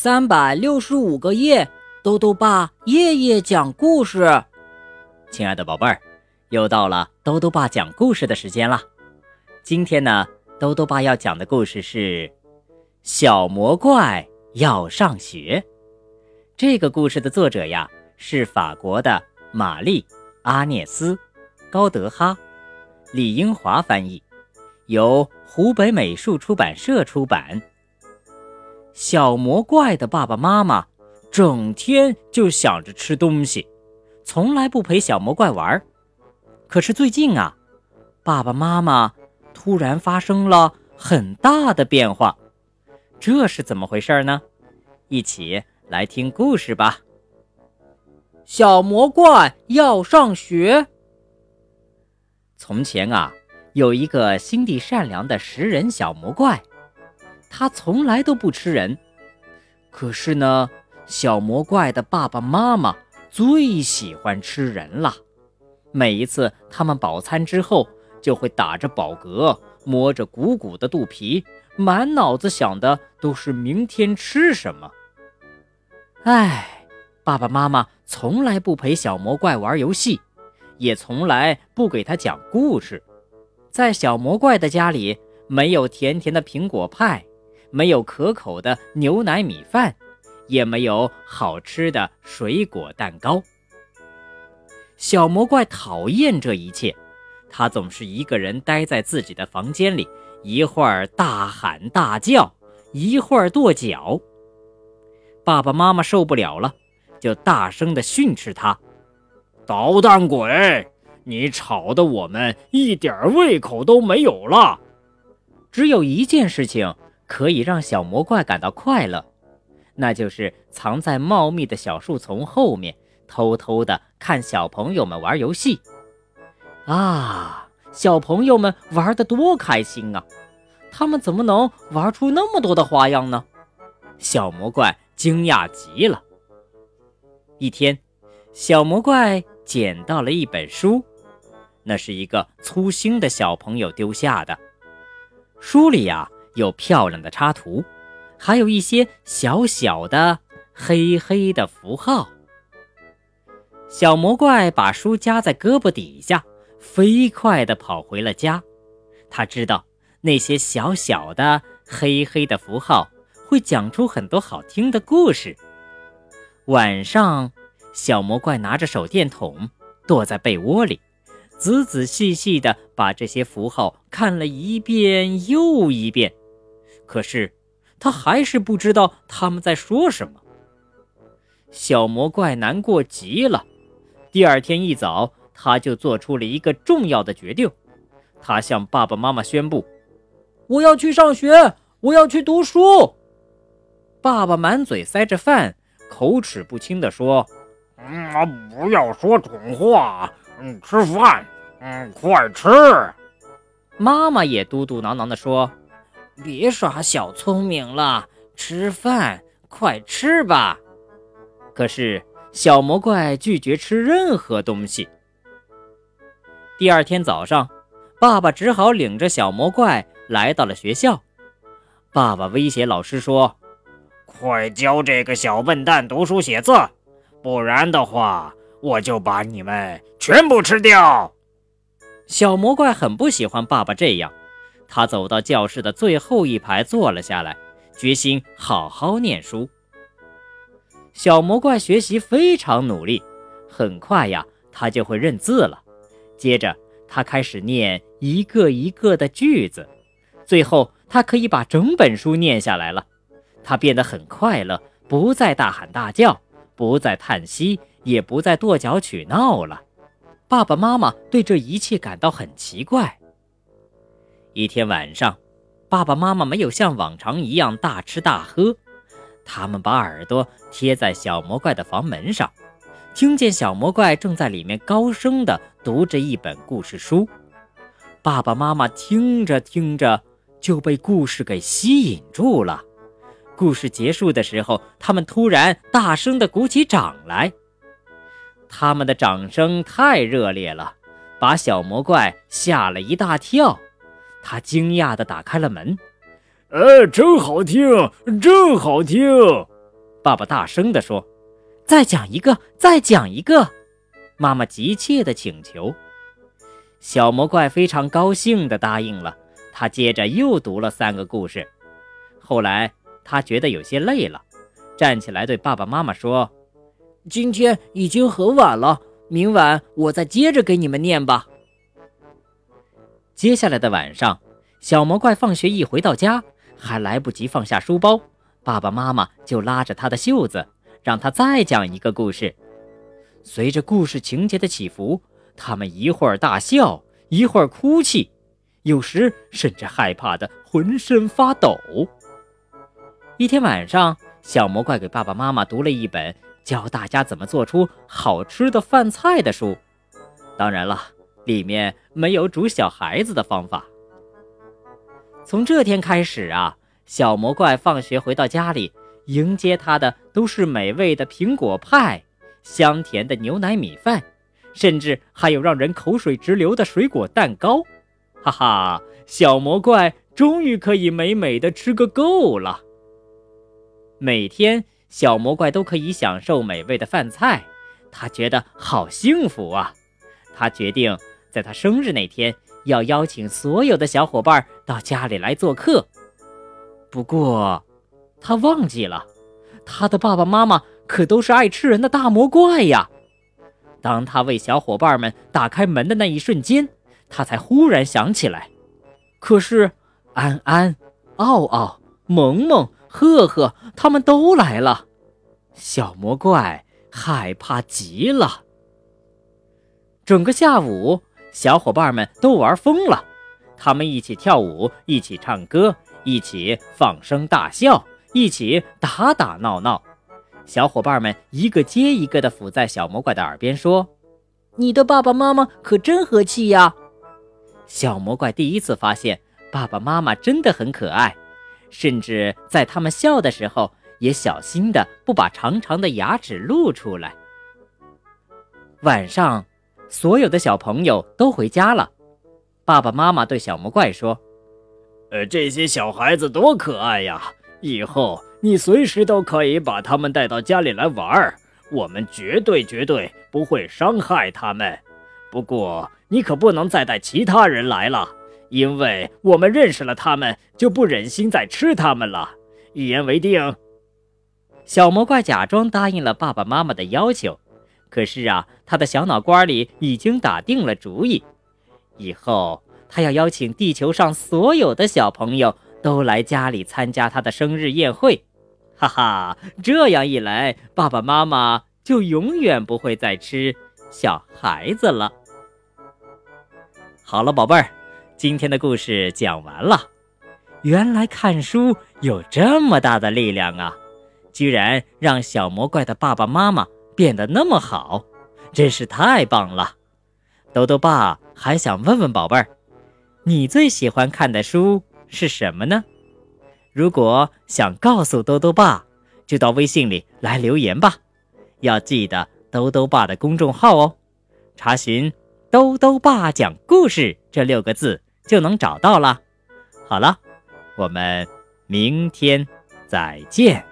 三百六十五个夜，豆豆爸夜夜讲故事。亲爱的宝贝儿，又到了豆豆爸讲故事的时间了。今天呢，豆豆爸要讲的故事是《小魔怪要上学》。这个故事的作者呀，是法国的玛丽·阿涅斯·高德哈，李英华翻译，由湖北美术出版社出版。小魔怪的爸爸妈妈整天就想着吃东西，从来不陪小魔怪玩。可是最近啊，爸爸妈妈突然发生了很大的变化，这是怎么回事呢？一起来听故事吧。小魔怪要上学。从前啊，有一个心地善良的食人小魔怪。他从来都不吃人，可是呢，小魔怪的爸爸妈妈最喜欢吃人了。每一次他们饱餐之后，就会打着饱嗝，摸着鼓鼓的肚皮，满脑子想的都是明天吃什么。唉，爸爸妈妈从来不陪小魔怪玩游戏，也从来不给他讲故事。在小魔怪的家里，没有甜甜的苹果派。没有可口的牛奶米饭，也没有好吃的水果蛋糕。小魔怪讨厌这一切，他总是一个人待在自己的房间里，一会儿大喊大叫，一会儿跺脚。爸爸妈妈受不了了，就大声地训斥他：“捣蛋鬼，你吵得我们一点胃口都没有了。”只有一件事情。可以让小魔怪感到快乐，那就是藏在茂密的小树丛后面，偷偷地看小朋友们玩游戏。啊，小朋友们玩得多开心啊！他们怎么能玩出那么多的花样呢？小魔怪惊讶极了。一天，小魔怪捡到了一本书，那是一个粗心的小朋友丢下的。书里呀。有漂亮的插图，还有一些小小的黑黑的符号。小魔怪把书夹在胳膊底下，飞快地跑回了家。他知道那些小小的黑黑的符号会讲出很多好听的故事。晚上，小魔怪拿着手电筒，躲在被窝里，仔仔细细地把这些符号看了一遍又一遍。可是，他还是不知道他们在说什么。小魔怪难过极了。第二天一早，他就做出了一个重要的决定。他向爸爸妈妈宣布：“我要去上学，我要去读书。”爸爸满嘴塞着饭，口齿不清地说：“嗯，不要说蠢话，嗯，吃饭，嗯，快吃。”妈妈也嘟嘟囔囔地说。别耍小聪明了，吃饭，快吃吧！可是小魔怪拒绝吃任何东西。第二天早上，爸爸只好领着小魔怪来到了学校。爸爸威胁老师说：“快教这个小笨蛋读书写字，不然的话，我就把你们全部吃掉。”小魔怪很不喜欢爸爸这样。他走到教室的最后一排坐了下来，决心好好念书。小魔怪学习非常努力，很快呀，他就会认字了。接着，他开始念一个一个的句子，最后他可以把整本书念下来了。他变得很快乐，不再大喊大叫，不再叹息，也不再跺脚取闹了。爸爸妈妈对这一切感到很奇怪。一天晚上，爸爸妈妈没有像往常一样大吃大喝，他们把耳朵贴在小魔怪的房门上，听见小魔怪正在里面高声地读着一本故事书。爸爸妈妈听着听着就被故事给吸引住了。故事结束的时候，他们突然大声地鼓起掌来。他们的掌声太热烈了，把小魔怪吓了一大跳。他惊讶地打开了门，哎，真好听，真好听！爸爸大声地说：“再讲一个，再讲一个！”妈妈急切地请求。小魔怪非常高兴地答应了。他接着又读了三个故事。后来他觉得有些累了，站起来对爸爸妈妈说：“今天已经很晚了，明晚我再接着给你们念吧。”接下来的晚上，小魔怪放学一回到家，还来不及放下书包，爸爸妈妈就拉着他的袖子，让他再讲一个故事。随着故事情节的起伏，他们一会儿大笑，一会儿哭泣，有时甚至害怕的浑身发抖。一天晚上，小魔怪给爸爸妈妈读了一本教大家怎么做出好吃的饭菜的书，当然了。里面没有煮小孩子的方法。从这天开始啊，小魔怪放学回到家里，迎接他的都是美味的苹果派、香甜的牛奶米饭，甚至还有让人口水直流的水果蛋糕。哈哈，小魔怪终于可以美美的吃个够了。每天，小魔怪都可以享受美味的饭菜，他觉得好幸福啊！他决定。在他生日那天，要邀请所有的小伙伴到家里来做客。不过，他忘记了，他的爸爸妈妈可都是爱吃人的大魔怪呀。当他为小伙伴们打开门的那一瞬间，他才忽然想起来。可是，安安、奥奥、萌萌、赫赫他们都来了，小魔怪害怕极了。整个下午。小伙伴们都玩疯了，他们一起跳舞，一起唱歌，一起放声大笑，一起打打闹闹。小伙伴们一个接一个地伏在小魔怪的耳边说：“你的爸爸妈妈可真和气呀！”小魔怪第一次发现爸爸妈妈真的很可爱，甚至在他们笑的时候也小心地不把长长的牙齿露出来。晚上。所有的小朋友都回家了，爸爸妈妈对小魔怪说：“呃，这些小孩子多可爱呀！以后你随时都可以把他们带到家里来玩儿，我们绝对绝对不会伤害他们。不过你可不能再带其他人来了，因为我们认识了他们，就不忍心再吃他们了。一言为定。”小魔怪假装答应了爸爸妈妈的要求。可是啊，他的小脑瓜里已经打定了主意，以后他要邀请地球上所有的小朋友都来家里参加他的生日宴会。哈哈，这样一来，爸爸妈妈就永远不会再吃小孩子了。好了，宝贝儿，今天的故事讲完了。原来看书有这么大的力量啊！居然让小魔怪的爸爸妈妈。变得那么好，真是太棒了！豆豆爸还想问问宝贝儿，你最喜欢看的书是什么呢？如果想告诉豆豆爸，就到微信里来留言吧。要记得豆豆爸的公众号哦，查询“豆豆爸讲故事”这六个字就能找到了。好了，我们明天再见。